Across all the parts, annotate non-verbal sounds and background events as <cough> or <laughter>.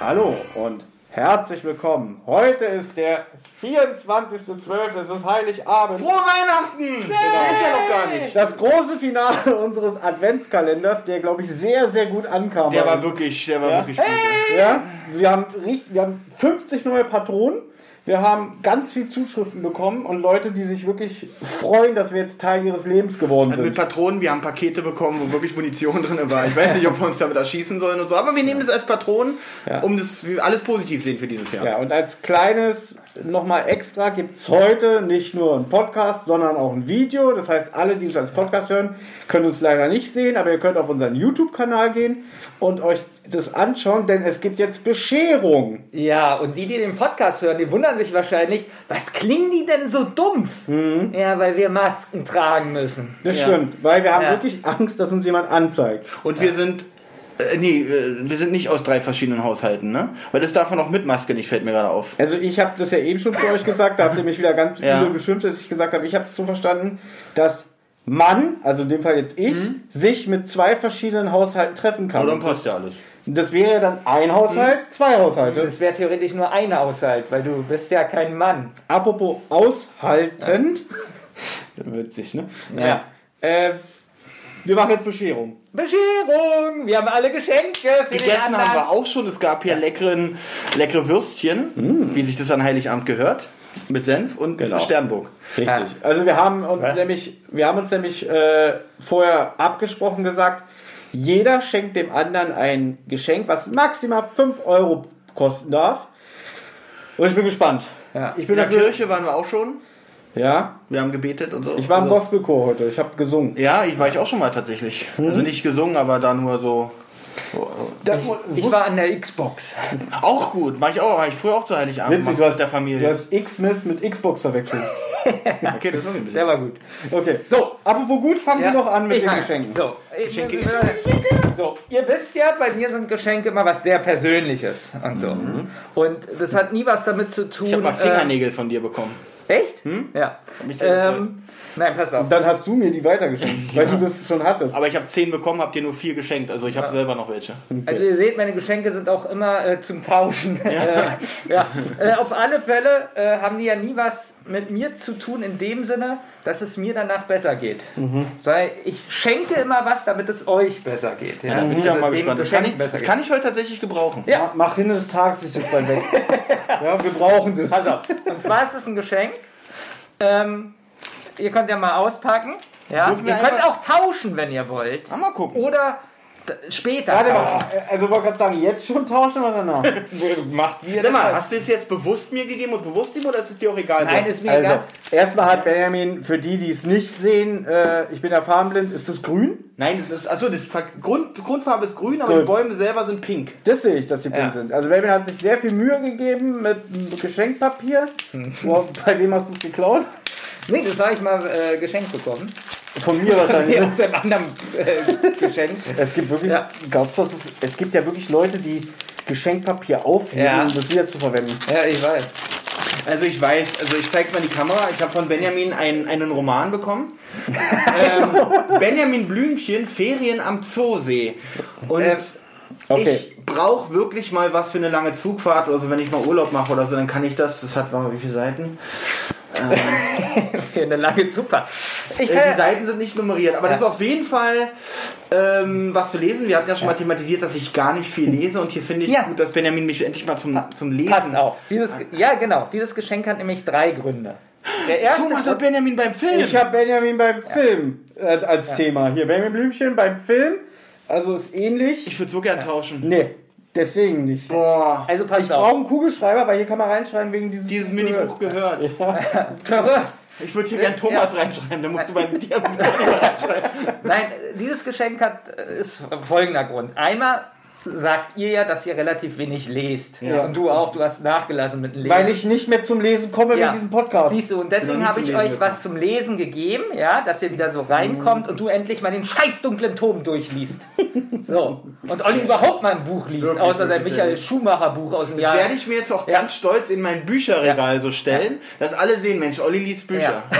Hallo herzlich willkommen. Heute ist der 24.12. Es ist Heiligabend. Frohe Weihnachten! Ist ja noch gar nicht. Das große Finale <laughs> unseres Adventskalenders, der glaube ich sehr, sehr gut ankam. Der war wirklich, der war Ja. wirklich gut. ja. wir haben, wir haben 50 neue Patronen. Wir haben ganz viel Zuschriften bekommen und Leute, die sich wirklich freuen, dass wir jetzt Teil ihres Lebens geworden Also mit sind. Patronen, wir haben Pakete bekommen, wo wirklich Munition drin war. Ich weiß nicht, ob wir uns damit erschießen sollen und so, aber wir nehmen das als Patronen, Ja. um das alles positiv sehen für dieses Jahr. Ja, und als kleines nochmal extra gibt es heute nicht nur einen Podcast, sondern auch ein Video. Das heißt, alle, die es als Podcast hören, können uns leider nicht sehen, aber ihr könnt auf unseren YouTube-Kanal gehen und euch das anschauen, denn es gibt jetzt Bescherung. Ja, und die, die den Podcast hören, die wundern sich wahrscheinlich, was klingen die denn so dumpf? Ja, weil wir Masken tragen müssen. Das Ja. stimmt, weil wir haben Ja. wirklich Angst, dass uns jemand anzeigt. Und wir sind, äh, nee, äh, wir sind nicht aus drei verschiedenen Haushalten, ne? Weil das darf man auch mit Maske nicht, fällt mir gerade auf. Also ich habe das ja eben schon zu euch gesagt, da habt ihr mich wieder ganz Ja. übel geschimpft, dass ich gesagt habe, ich habe es so verstanden, dass man, also in dem Fall jetzt ich, sich mit zwei verschiedenen Haushalten treffen kann. Aber dann passt ja alles. Das wäre dann ein Haushalt, zwei Haushalte. Es wäre theoretisch nur ein Haushalt, weil du bist ja kein Mann. Apropos aushaltend. <laughs> Witzig, ne? Ja. Äh, wir machen jetzt Bescherung. Bescherung! Wir haben alle Geschenke für Gegessen haben wir auch schon. Es gab hier leckeren, leckere Würstchen, wie sich das an Heiligabend gehört. Mit Senf und Genau. Sternburg. Richtig. Also wir haben uns Ja. nämlich, wir haben uns nämlich äh, vorher abgesprochen gesagt, jeder schenkt dem anderen ein Geschenk, was maximal 5 Euro kosten darf. Und ich bin gespannt. Ja. Ich In bin der dafür. Kirche waren wir auch schon. Ja. Wir haben gebetet und so. Ich war im Also- Gospelchor heute. Ich habe gesungen. Ja, ich war ich auch schon mal tatsächlich. Also nicht gesungen, aber da nur so. Ich war an der Xbox. Auch gut, mach ich auch, mach ich früher auch zu Heiligabend Witzig, du hast, mit der Familie. du hast X-Miss mit Xbox verwechselt. <laughs> okay, das ist auch ein bisschen. Der war gut. Okay, so, apropos gut, fangen wir noch an mit Ich den Geschenken. So, Geschenke, ich- So, ihr wisst ja, bei mir sind Geschenke immer was sehr Persönliches und so. Und das hat nie was damit zu tun. Ich habe mal äh, Fingernägel von dir bekommen. Echt? Hm? Ja. Hab mich sehr Ähm, nein, pass auf. Dann hast du mir die weitergeschenkt, weil du das schon hattest. Aber ich habe zehn bekommen, habt dir nur vier geschenkt. Also ich habe selber noch welche. Also ihr seht, meine Geschenke sind auch immer äh, zum Tauschen. Ja. <laughs> äh, ja. Äh, auf alle Fälle äh, haben die ja nie was mit mir zu tun in dem Sinne, dass es mir danach besser geht. Mhm. Sei, ich schenke immer was, damit es euch besser geht. Ja, Da bin ich ja mal gespannt. Das kann ich, das kann ich heute tatsächlich gebrauchen. Ja. Ma- Mach hin des Tageslicht ist bald weg. <laughs> ja, wir brauchen das. Pass auf. Und zwar ist es ein Geschenk. Ähm, ihr könnt ja mal auspacken. Ja. Ihr könnt auch tauschen, wenn ihr wollt. Ah, mal gucken. Oder später. Warte mal, also wollte gerade sagen, jetzt schon tauschen oder danach? <laughs> Macht wie Sag das mal, wollt. hast du es jetzt bewusst mir gegeben und bewusst ihm oder ist es dir auch egal? Nein, ist mir Also, egal. erstmal hat Benjamin, für die, die es nicht sehen, äh, ich bin ja farbenblind, ist das grün? Nein, das ist, achso, das Grund, Grundfarbe ist grün, aber Gut. die Bäume selber sind pink. Das sehe ich, dass die Ja. bunt sind. Also Benjamin hat sich sehr viel Mühe gegeben mit Geschenkpapier. Wo, bei wem hast du es geklaut? Nee, das habe ich mal äh, geschenkt bekommen. Von mir wahrscheinlich. Nee, aus einem anderen äh, Geschenk. Es gibt wirklich, Ja. glaubst du, es, es gibt ja wirklich Leute, die Geschenkpapier aufheben, Ja. um das wieder zu verwenden. Ja, ich weiß. Also ich weiß, also ich zeig's mal in die Kamera. Ich habe von Benjamin einen, einen Roman bekommen. <laughs> ähm, Benjamin Blümchen, Ferien am Zoosee. Und Ähm, Okay. ich brauche wirklich mal was für eine lange Zugfahrt oder so, wenn ich mal Urlaub mache oder so, dann kann ich das. Das hat, warte mal, wie viele Seiten? <laughs> Für eine lange. Ich Äh, die Seiten sind nicht nummeriert, aber das ist auf jeden Fall ähm, was zu lesen. Wir hatten ja schon mal thematisiert, dass ich gar nicht viel lese und hier finde ich Ja. gut, dass Benjamin mich endlich mal zum, zum Lesen. passt auf. Dieses, ja, genau. Dieses Geschenk hat nämlich drei Gründe. Der erste Thomas hat Benjamin beim Film. Ich habe Benjamin beim Film äh, als Thema. Hier, Benjamin Blümchen beim Film. Also ist ähnlich. Ich würde so gern tauschen. nee, deswegen nicht. Boah, also pass Ich brauche auf. einen Kugelschreiber, weil hier kann man reinschreiben wegen dieses, dieses Minibuch gehört. <laughs> Töre. Ich würde hier gern Thomas reinschreiben, dann musst du bei dir <laughs> reinschreiben. Nein, dieses Geschenk hat, äh, ist folgender Grund. Einmal sagt ihr ja, dass ihr relativ wenig lest. Ja. Und du auch, du hast nachgelassen mit dem Lesen. Weil ich nicht mehr zum Lesen komme Ja. mit diesem Podcast. Siehst du, und deswegen habe ich euch gekommen. was zum Lesen gegeben, ja, dass ihr wieder so reinkommt und du endlich mal den scheiß dunklen Tom durchliest. So. Und Olli überhaupt mal ein Buch liest, Wirklich, außer sein Michael. Schumacher Buch aus dem Das Jahr. werde ich mir jetzt auch Ja. ganz stolz in mein Bücherregal so stellen, dass alle sehen, Mensch, Olli liest Bücher. <laughs>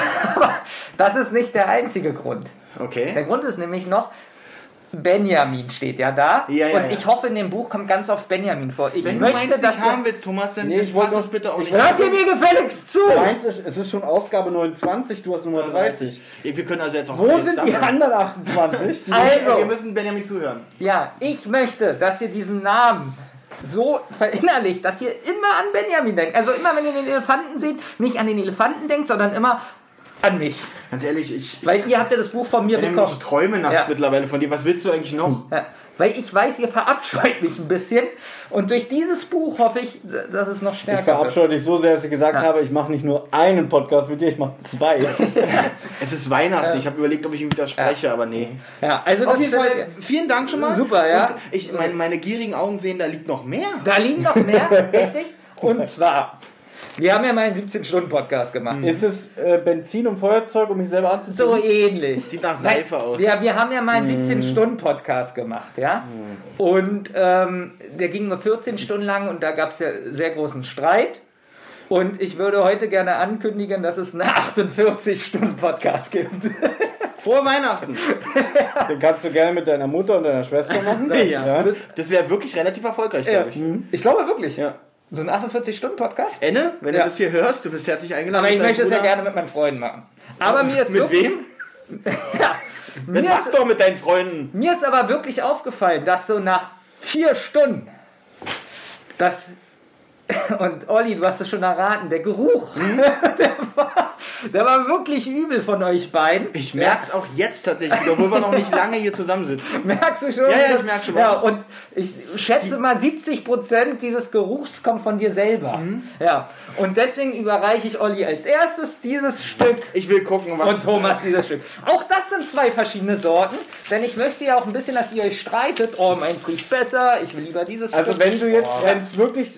Das ist nicht der einzige Grund. Der Okay. Grund ist nämlich noch, Benjamin steht ja da. Ja, ja, und ja. ich hoffe, in dem Buch kommt ganz oft Benjamin vor. Ich Wenn du möchte, meinst, dass haben wir, Thomas, dann, Nee, ich fass es bitte auch ich nicht. Hört ihr mir gefälligst zu? Meins ist, es ist schon Ausgabe 29, du hast Nummer 30. Wir können also jetzt auch Wo jetzt sind die sammeln. anderen 28? Die Also, Wir müssen Benjamin zuhören. Ja, ich möchte, dass ihr diesen Namen so verinnerlicht, dass ihr immer an Benjamin denkt. Also immer, wenn ihr den Elefanten seht, nicht an den Elefanten denkt, sondern immer an mich. Ganz ehrlich, ich, Weil ihr habt ja das Buch von mir Benjamin, ich bekommen. träume nachts Ja. mittlerweile von dir. Was willst du eigentlich noch? Ja, weil ich weiß, ihr verabscheut mich ein bisschen. Und durch dieses Buch hoffe ich, dass es noch Ich stärker wird. verabscheue dich so sehr, dass ich gesagt Ja. habe, ich mache nicht nur einen Podcast mit dir, ich mache zwei. <laughs> Es ist Weihnachten. Ich habe überlegt, ob ich ihm widerspreche, aber nee. Ja, also Auf das jeden Fall, vielen Dank schon mal. Super, ja. Und ich, meine, meine gierigen Augen sehen, da liegt noch mehr. Da liegen noch mehr, <laughs> richtig? Und zwar, wir haben ja mal einen 17-Stunden-Podcast gemacht. Ist es äh, Benzin und Feuerzeug, um mich selber anzuzünden? So ähnlich. Sieht nach Seife aus. Wir, wir haben ja mal einen 17-Stunden-Podcast gemacht, ja. Und ähm, der ging nur 14 Stunden lang und da gab es ja sehr großen Streit. Und ich würde heute gerne ankündigen, dass es einen 48-Stunden-Podcast gibt. <laughs> Frohe Weihnachten. <laughs> Den kannst du gerne mit deiner Mutter und deiner Schwester machen. <laughs> Ja. Das, das wäre wirklich relativ erfolgreich, Ja. glaube ich. Ich glaube wirklich. Ja. So ein 48-Stunden-Podcast? Enne, wenn Ja. du das hier hörst, du bist herzlich eingeladen. Aber ich möchte es ja gerne mit meinen Freunden machen. Aber mir jetzt Mit wirklich, wem? <laughs> Ja, Dann mach's ist, doch mit deinen Freunden. mir ist aber wirklich aufgefallen, dass so nach vier Stunden das und Olli, du hast es schon erraten, der Geruch, <laughs> der, war, der war wirklich übel von euch beiden. Ich merk's auch jetzt tatsächlich, obwohl wir noch nicht lange hier zusammensitzen. <laughs> Merkst du schon? Ja, ja, Das- ich merk schon. Ja, und ich schätze mal, 70% dieses Geruchs kommt von dir selber. Mhm. Ja, und deswegen überreiche ich Olli als erstes dieses Stück Ich will gucken, was. und Thomas dieses Stück. Auch das sind zwei verschiedene Sorten, denn ich möchte ja auch ein bisschen, dass ihr euch streitet. Oh, meins riecht besser, ich will lieber dieses Also Stück. wenn du jetzt, wenn es wirklich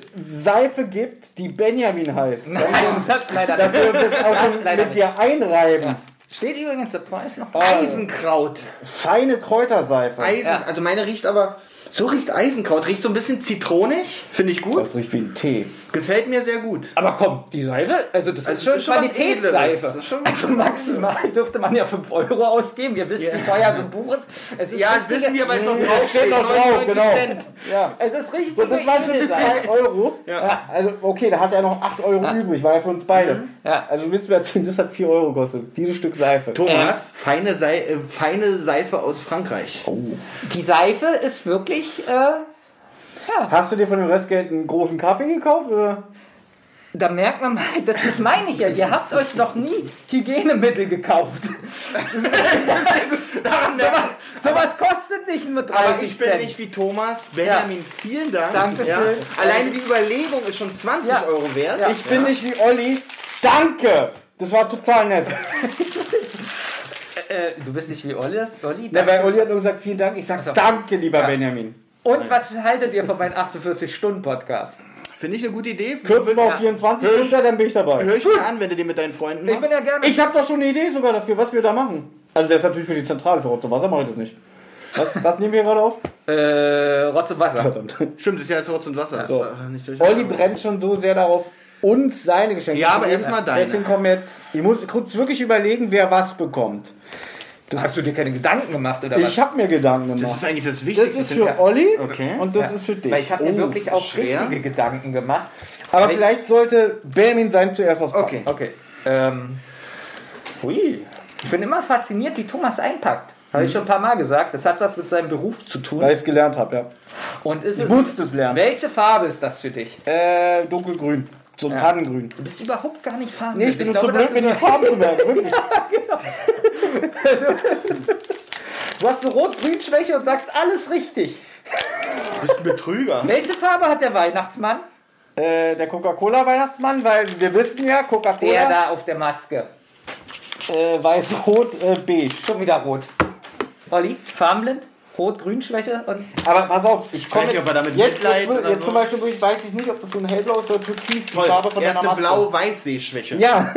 Seife gibt, die Benjamin heißt, <laughs> dann Nein, das leider dass wir uns jetzt auch mit dir einreiben. Ja. Steht übrigens der Preis noch. Eisenkraut. Feine Kräuterseife. Eisen, Ja. also meine riecht aber. So riecht Eisenkraut. Riecht so ein bisschen zitronig. Finde ich gut. Das riecht wie ein Tee. Gefällt mir sehr gut. Aber komm, die Seife, also das Also ist schon ist schon Qualitätsseife. Edleres. Das ist schon- Also maximal dürfte man ja 5 Euro ausgeben. Ihr wisst, wie teuer so ein Buch ist. Es ist Ja, das wissen wir, weil es noch Ja, drauf steht noch drauf, 99 genau. Cent. Ja. Es ist richtig. So, das waren schon bis 2 Euro. Ja. Also, okay, da hat er noch 8 Euro übrig, war ja für uns beide. Ja. Also, willst du mir erzählen, das hat 4 Euro gekostet. Dieses Stück Seife. Thomas, feine, Sei äh, feine Seife aus Frankreich. Die Seife ist wirklich, äh, Hast du dir von dem Restgeld einen großen Kaffee gekauft? Oder? da merkt man mal, das, das meine ich ja, ihr habt euch noch nie Hygienemittel gekauft. sowas, sowas kostet nicht nur 30 Aber ich bin Cent. nicht wie Thomas. Benjamin, vielen Dank. Dankeschön. Alleine die Überlegung ist schon 20 Ja. Euro wert. Ja. Ich bin nicht wie Olli. Danke! Das war total nett. äh, du bist nicht wie Olli. Olli Na, weil Olli hat nur gesagt, vielen Dank. Ich sag Ach so. danke, lieber Ja. Benjamin. Und was haltet ihr von meinem 48-Stunden-Podcast? Finde ich eine gute Idee. Kürzen wir Ja. auf 24 runter, dann bin ich dabei. Hör ich mir an, wenn du den mit deinen Freunden Ich machst. bin ja gerne. Ich habe doch schon eine Idee sogar dafür, was wir da machen. Also der ist natürlich für die Zentrale für Rotz und Wasser, mache ich das nicht. Was, was nehmen wir gerade auf? äh, Rotz und Wasser. Verdammt. Stimmt, das ist ja jetzt Rotz und Wasser. So. Nicht durch- Olli brennt schon so sehr darauf, uns seine Geschenke Ja, zu aber geben. erst mal deine. Deswegen kommen jetzt, ich muss kurz wirklich überlegen, wer was bekommt. Hast du dir keine Gedanken gemacht oder Ich habe mir Gedanken Das gemacht. ist eigentlich das Das Wichtigste. ist für Olli Okay. und das Ja. ist für dich. Weil ich habe mir Oh, wirklich auch schwer. richtige Gedanken gemacht. aber Weil- vielleicht sollte Benjamin sein zuerst was Okay. Okay. Ähm, hui. Ich bin immer fasziniert, wie Thomas einpackt. Habe ich schon ein paar Mal gesagt. Das hat was mit seinem Beruf zu tun. Weil ich es gelernt habe, ja. Und ist Ich es, musste es lernen. welche Farbe ist das für dich? Äh, dunkelgrün. So ein Ja. Tannengrün. Du bist überhaupt gar nicht farbenblind. Nee, ich bin nur glaube, zu blöd, mir die Farben zu merken. <laughs> Wirklich. <laughs> du hast eine Rot-Grün-Schwäche und sagst alles richtig. Du bist ein Betrüger. Welche Farbe hat der Weihnachtsmann? Äh, der Coca-Cola-Weihnachtsmann, weil wir wissen ja, Der Coca-Cola, da auf der Maske. äh, weiß-rot, äh, beige. Schon wieder rot. Olli, farbenblind? Rot-Grün-Schwäche Aber pass auf, ich komme Weiß nicht, ob er damit jetzt, Mitleid jetzt, jetzt, jetzt zum Beispiel ich weiß ich nicht, ob das so ein hellblau ist oder türkis, die Toll. Farbe von Er hat deiner eine Maske. blau-weiß-Sehschwäche. Ja.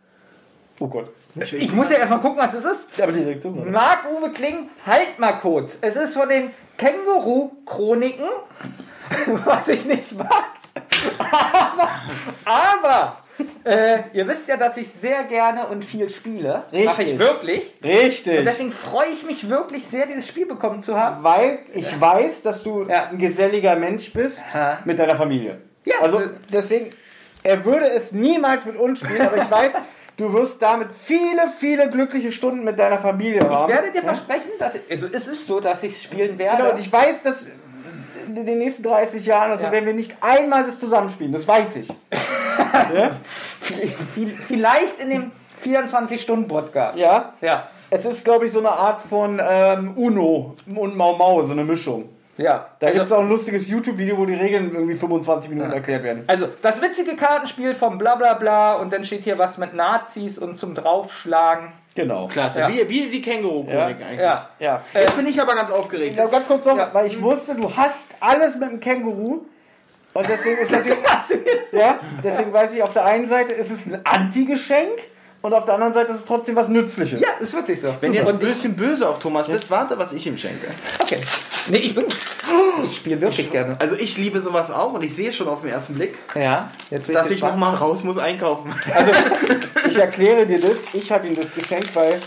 <laughs> oh Gott. Ich muss ja erstmal gucken, was es ist. Aber die Reaktion war. Marc-Uwe Kling, halt mal kurz. Es ist von den Känguru-Chroniken, <laughs> was ich nicht mag. Aber, aber Äh, ihr wisst ja, dass ich sehr gerne und viel spiele. Mache ich Richtig. wirklich. Richtig. Und deswegen freue ich mich wirklich sehr, dieses Spiel bekommen zu haben. Weil ich weiß, dass du Ja. ein geselliger Mensch bist Ja. mit deiner Familie. Ja. Also deswegen, er würde es niemals mit uns spielen, aber ich weiß, du wirst damit viele, viele glückliche Stunden mit deiner Familie Ich haben. werde dir versprechen, dass ich, also es ist so, dass ich spielen werde. Genau, und ich weiß, dass in den nächsten 30 Jahren, also Ja. werden wir nicht einmal das zusammenspielen, das weiß ich. <laughs> ja? Vi- Vielleicht in dem 24-Stunden-Podcast. ja, Ja. es ist, glaube ich, so eine Art von ähm, Uno und Mau Mau, so eine Mischung. Ja. Da also, gibt es auch ein lustiges YouTube-Video, wo die Regeln irgendwie 25 Minuten erklärt werden. also, das witzige Kartenspiel vom Blablabla Bla, und dann steht hier was mit Nazis und zum Draufschlagen. Genau. Klasse. Ja. Wie, wie die Känguru-Chronik Ja. eigentlich. Ja. Ja. Jetzt bin ich aber ganz aufgeregt. Ja, ganz kurz noch, Ja. weil ich wusste, du hast alles mit dem Känguru. Und deswegen ist das <laughs> du jetzt? ja, deswegen weiß ich, auf der einen Seite ist es ein Anti-Geschenk und auf der anderen Seite ist es trotzdem was Nützliches. Ja, ist wirklich so. Wenn du Super. jetzt ein bisschen böse auf Thomas bist, warte, was ich ihm schenke. Okay. Nee, ich bin. <laughs> Ich spiele wirklich gerne. Also ich liebe sowas auch und ich sehe schon auf den ersten Blick, Ja, jetzt dass ich gespannt. nochmal raus muss einkaufen. <laughs> Also, ich erkläre dir das. Ich habe ihm das geschenkt, weil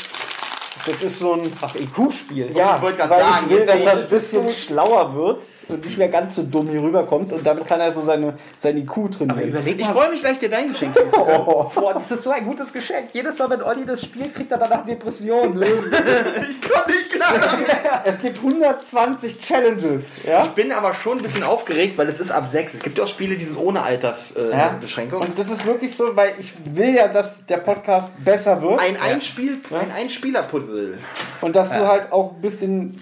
das ist so ein. IQ-Spiel. Ja, Ich wollte grad weil sagen, ich will, dass er ich ein bisschen schlauer wird und nicht mehr ganz so dumm hier rüberkommt und damit kann er so seine, sein IQ Aber trainieren. überleg Ich freue mich gleich, dir dein Geschenk zu können. <laughs> Oh, Boah, das ist so ein gutes Geschenk. Jedes Mal, wenn Olli das spielt, kriegt er danach Depressionen. <laughs> Ich kann nicht klar. <laughs> es gibt 120 Challenges. Ja? Ich bin aber schon ein bisschen aufgeregt, weil es ist ab 6. Es gibt ja auch Spiele, die sind ohne Altersbeschränkung. Äh, Ja. Und das ist wirklich so, weil ich will ja, dass der Podcast besser wird ein Einspiel, ein Einspieler-Puzzle. Und dass du Ja. halt auch ein bisschen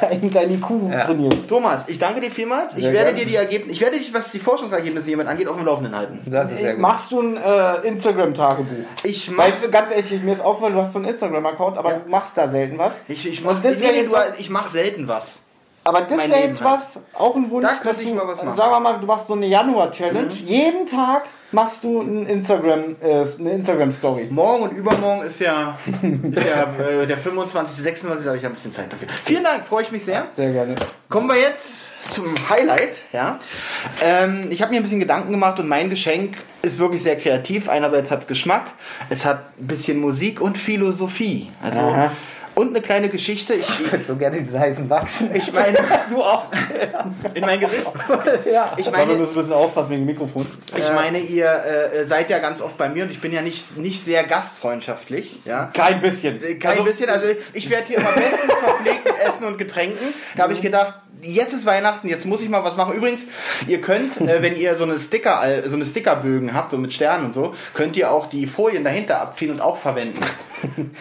dein, dein IQ Ja. trainierst. Thomas, ich danke dir vielmals. Ich Sehr werde gerne. dir die Ergebnisse, ich werde dich, was die Forschungsergebnisse jemand angeht, auf dem Laufenden halten. Das ist sehr gut. Machst du ein äh, Instagram-Tagebuch? Ich mach, Weil, ganz ehrlich, mir ist aufgefallen, du hast so einen Instagram-Account, aber Ja. du machst da selten was. ich, ich mach, nee, nee, jetzt du, was- ich mach selten was. Aber das wäre jetzt halt. was, auch ein Wunsch. Da könnte ich mal was machen. Sagen wir mal, du machst so eine Januar-Challenge. Jeden Tag machst du ein Instagram, äh, eine Instagram-Story. Morgen und übermorgen ist ja, ist ja äh, der 25., 26. Da habe ich ein bisschen Zeit dafür. Vielen Dank, freue ich mich sehr. Sehr gerne. Kommen wir jetzt zum Highlight. Ja? Ähm, ich habe mir ein bisschen Gedanken gemacht und mein Geschenk ist wirklich sehr kreativ. Einerseits hat es Geschmack, es hat ein bisschen Musik und Philosophie. Also, Aha. Und eine kleine Geschichte. Ich, Ich würde so gerne diese heißen wachsen. ich meine, <laughs> Du auch. in mein Gesicht. <laughs> ja. Ich meine, müssen ein bisschen aufpassen wegen dem Mikrofon. ich meine, ihr äh, seid ja ganz oft bei mir und ich bin ja nicht, nicht sehr gastfreundschaftlich. Ja? Kein bisschen. Äh, Kein Also, bisschen, also ich werde hier immer bestens verpflegt mit <laughs> Essen und Getränken. Da habe ich gedacht, jetzt ist Weihnachten, jetzt muss ich mal was machen. Übrigens, ihr könnt, äh, wenn ihr so eine Sticker, äh, so eine Stickerbögen habt, so mit Sternen und so, könnt ihr auch die Folien dahinter abziehen und auch verwenden.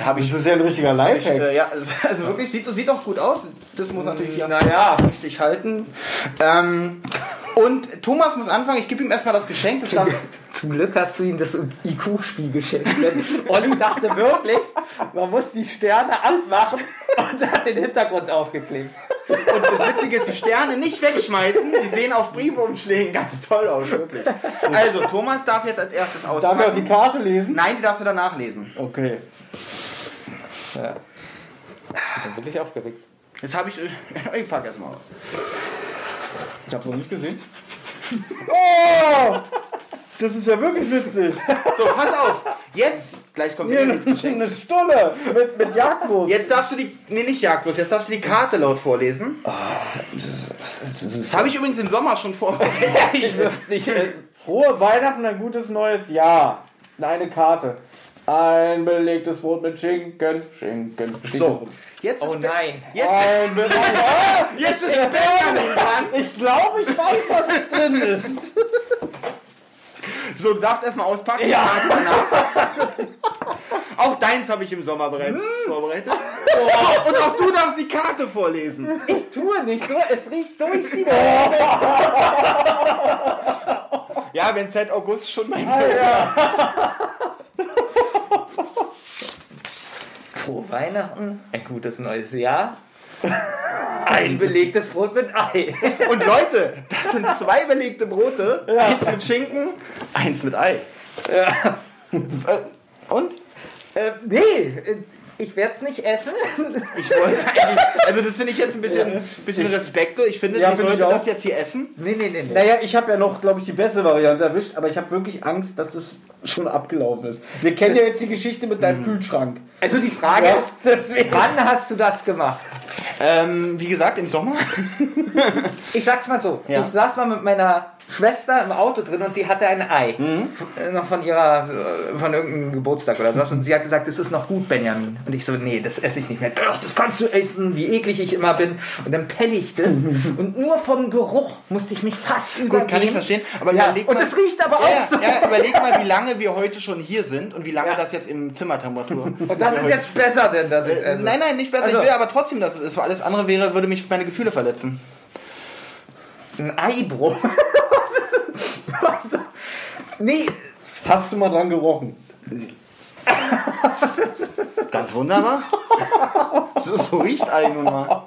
Habe <laughs> ich, Das ist ja ein richtiger ich Lifehack. äh, ja, <laughs> also wirklich sieht, sieht auch gut aus. Das muss natürlich hier Naja. richtig halten. Ähm, und Thomas muss anfangen. Ich gebe ihm erstmal das Geschenk. Das <laughs> Zum Glück hast du ihm das IQ-Spiel geschenkt. Denn Olli dachte wirklich, man muss die Sterne anmachen und hat den Hintergrund aufgeklebt. Und das Witzige ist, die Sterne nicht wegschmeißen. Die sehen auf Briefumschlägen ganz toll aus, wirklich. Also, Thomas darf jetzt als erstes Darf ich auch die auspacken. Karte lesen? Nein, die darfst du danach lesen. Okay. Ja. Ich bin wirklich aufgeregt. Jetzt habe ich. <laughs> Ich pack erstmal aus. Ich hab's noch nicht gesehen. Oh! Das ist ja wirklich witzig. So, pass auf. Jetzt, gleich kommt Hier wieder ins Geschenk. eine Stunde mit, mit Jagdwurst. Jetzt darfst du die. Nee, nicht Jagdlos, jetzt darfst du die Karte laut vorlesen. Das habe ich übrigens im Sommer schon vorbereitet. <laughs> Ich würde es nicht essen. Frohe Weihnachten, ein gutes neues Jahr. Eine Karte. Ein belegtes Brot mit Schinken. Schinken. Steht So, jetzt. Oh nein. Jetzt, Ein belegtes. <laughs> Ah, jetzt <laughs> ist Benjamin dran. ich glaube, ich weiß, was drin ist. So, du darfst erstmal auspacken. Ja. Auch deins habe ich im Sommer bereits vorbereitet. Oh, und auch du darfst die Karte vorlesen. Ich tue nicht so, es riecht durch die Ja, wenn seit August schon mein Frohe Weihnachten, ein gutes neues Jahr. Ein belegtes Brot mit Ei. Und Leute, das sind zwei belegte Brote. Eins mit Schinken, eins mit Ei. Ja. Und? Äh, nee, Ich werde es nicht essen. Ich wollte eigentlich, also das finde ich jetzt ein bisschen, bisschen respektlos. Ich finde, Ja, ich sollte das jetzt hier essen. Nee, nee, nee, nee. Naja, ich habe ja noch, glaube ich, die beste Variante erwischt, aber ich habe wirklich Angst, dass es schon abgelaufen ist. Wir kennen ja jetzt die Geschichte mit deinem Kühlschrank. Also die Frage Ja, ist, deswegen. wann hast du das gemacht? Ähm, wie gesagt, im Sommer. Ich sag's mal so, Ja. ich saß mal mit meiner Schwester im Auto drin und sie hatte ein Ei. Äh, Noch von ihrer, äh, von irgendeinem Geburtstag oder sowas. Und sie hat gesagt, es ist noch gut, Benjamin. Und ich so, nee, das esse ich nicht mehr. Doch, das kannst du essen, wie eklig ich immer bin. Und dann pelle ich das. <laughs> und nur vom Geruch musste ich mich fast übergeben. Gut, kann ich verstehen. Aber Ja, überleg und mal, das riecht aber ja, auch so. ja, überleg mal, wie lange wir heute schon hier sind und wie lange Ja. das jetzt im Zimmertemperatur. Und <laughs> das ist jetzt besser, denn das ist Äh, nein, nein, nicht besser. Also- ich will aber trotzdem, dass es ist. Weil alles andere wäre, würde mich meine Gefühle verletzen. Ein Eibruch. <laughs> Was? Was? Nee, Hast du mal dran gerochen? Ganz wunderbar. so, so riecht Ei nun mal.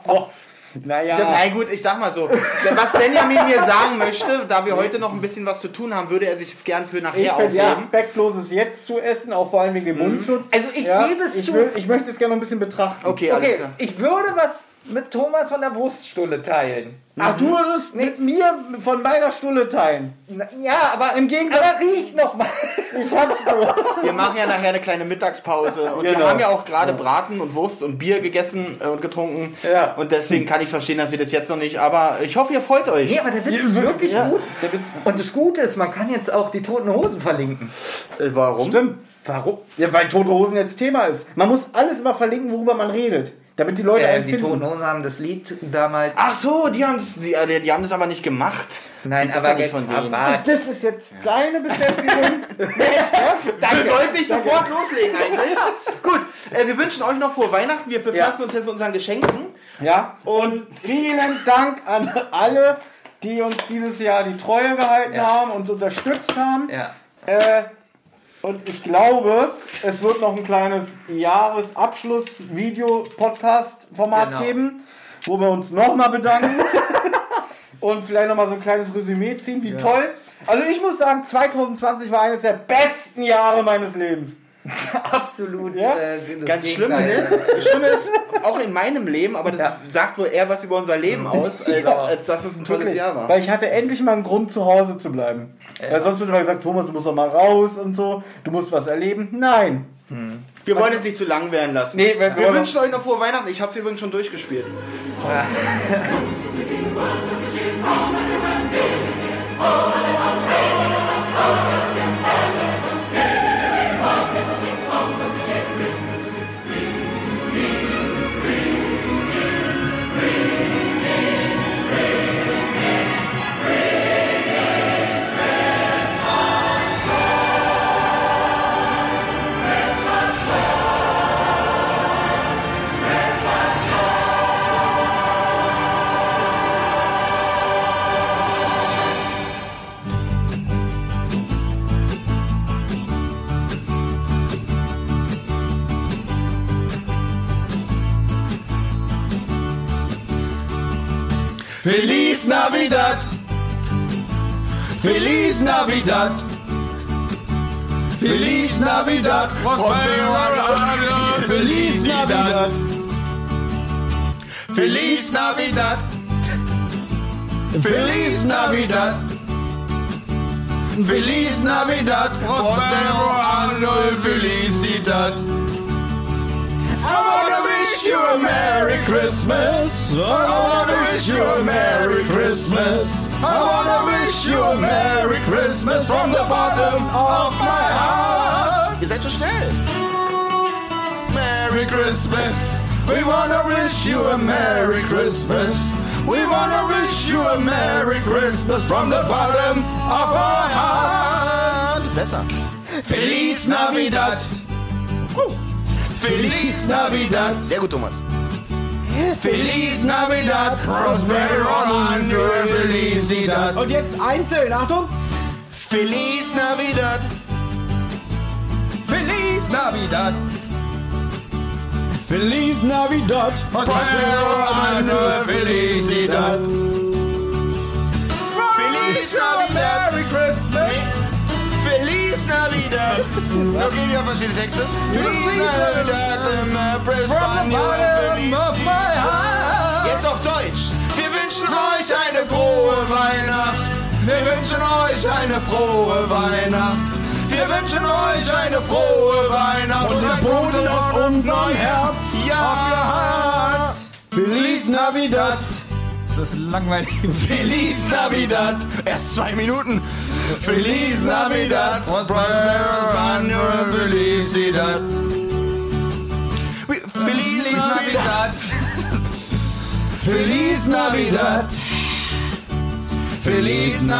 Naja. Nein, gut, ich sag mal so. Was Benjamin mir sagen möchte, da wir heute noch ein bisschen was zu tun haben, würde er sich es gern für Ich nachher ja aufheben. respektlos, es jetzt zu essen, auch vor allem wegen dem Mundschutz. Also ich ja, gebe es ich zu. Will, ich möchte es gerne noch ein bisschen betrachten. Okay, alles okay, klar. ich würde was mit Thomas von der Wurststulle teilen. Ach, du würdest mit mir von meiner Stulle teilen. Na, Ja, aber Im Gegensatz- Aber riech noch mal. Ich hab's nur. Wir machen ja nachher eine kleine Mittagspause und wir Genau. haben ja auch gerade Braten und Wurst und Bier gegessen äh, und getrunken. Ja. Und deswegen kann ich verstehen, dass wir das jetzt noch nicht, aber ich hoffe, ihr freut euch. Nee, aber der Witz ist wirklich Ja, gut. der Witz- Und das Gute ist, man kann jetzt auch die toten Hosen verlinken. Äh, warum? Stimmt. Warum? Ja, weil Tote Hosen jetzt Thema ist. Man muss alles immer verlinken, worüber man redet. Damit die Leute Äh, die finden. toten Hosen haben das Lied damals. Ach so, die haben das, die, äh, die haben das aber nicht gemacht. Nein, das aber war nicht von denen. aber- Das ist jetzt deine Beschäftigung. <laughs> Danke. Sollte ich sofort loslegen eigentlich. <laughs> Gut, äh, wir wünschen euch noch frohe Weihnachten. Wir befassen uns jetzt mit unseren Geschenken. ja. Und vielen Dank an alle, die uns dieses Jahr die Treue gehalten Ja. haben, uns unterstützt haben. Ja. Äh, und ich glaube, es wird noch ein kleines Jahresabschluss-Video-Podcast-Format Genau. geben, wo wir uns nochmal bedanken <laughs> und vielleicht nochmal so ein kleines Resümee ziehen, wie toll. Also ich muss sagen, 2020 war eines der besten Jahre meines Lebens. <laughs> Absolut. Ja? Äh, das Ganz Schlimme Gegenteil. ist, das Schlimme ist, auch in meinem Leben, aber das Ja. sagt wohl eher was über unser Leben aus, als, als dass es ein tolles Wirklich. Jahr war. Weil ich hatte endlich mal einen Grund, zu Hause zu bleiben. Weil sonst wird immer gesagt, Thomas, du musst doch mal raus und so, du musst was erleben. Nein. Wir wollen es nicht zu lang werden lassen. Nee, wir- wir wir- wünschen euch noch frohe Weihnachten. Ich habe es übrigens schon durchgespielt. <laughs> Feliz Navidad. Feliz Navidad. Feliz Navidad. Feliz Navidad. Feliz Navidad. Feliz Navidad. Prospero anno felicidad. I wanna wish you a Merry Christmas. I wanna wish you a Merry Christmas. I wanna wish you a Merry Christmas from the bottom of my heart. Ihr seid so schnell. Merry Christmas. We wanna wish you a Merry Christmas. We wanna wish you a Merry Christmas from the bottom of our heart. Besser. Feliz Navidad. Feliz Navidad. Sehr gut, Thomas. Feliz Navidad, Prospero Anno Felicidad. Und jetzt einzeln, Achtung. Feliz Navidad. Feliz Navidad. Feliz Navidad. Prospero Anno Felicidad. Feliz Navidad. Merry Christmas. Feliz Navidad. Okay, wir haben verschiedene Texte. Feliz Navidad, Empress, Feliz. Jetzt auf Deutsch. Wir wünschen euch eine frohe Weihnacht. Wir wünschen euch eine frohe Weihnacht. Wir wünschen euch eine frohe Weihnacht. Und den Boden aus unserem Herz Ja. Feliz Navidad. Das ist langweilig. Feliz Navidad. Erst zwei Minuten. Feliz Navidad. Prosperous Banner Felicidad. Feliz Navidad. <laughs> Feliz Navidad. Feliz Navidad.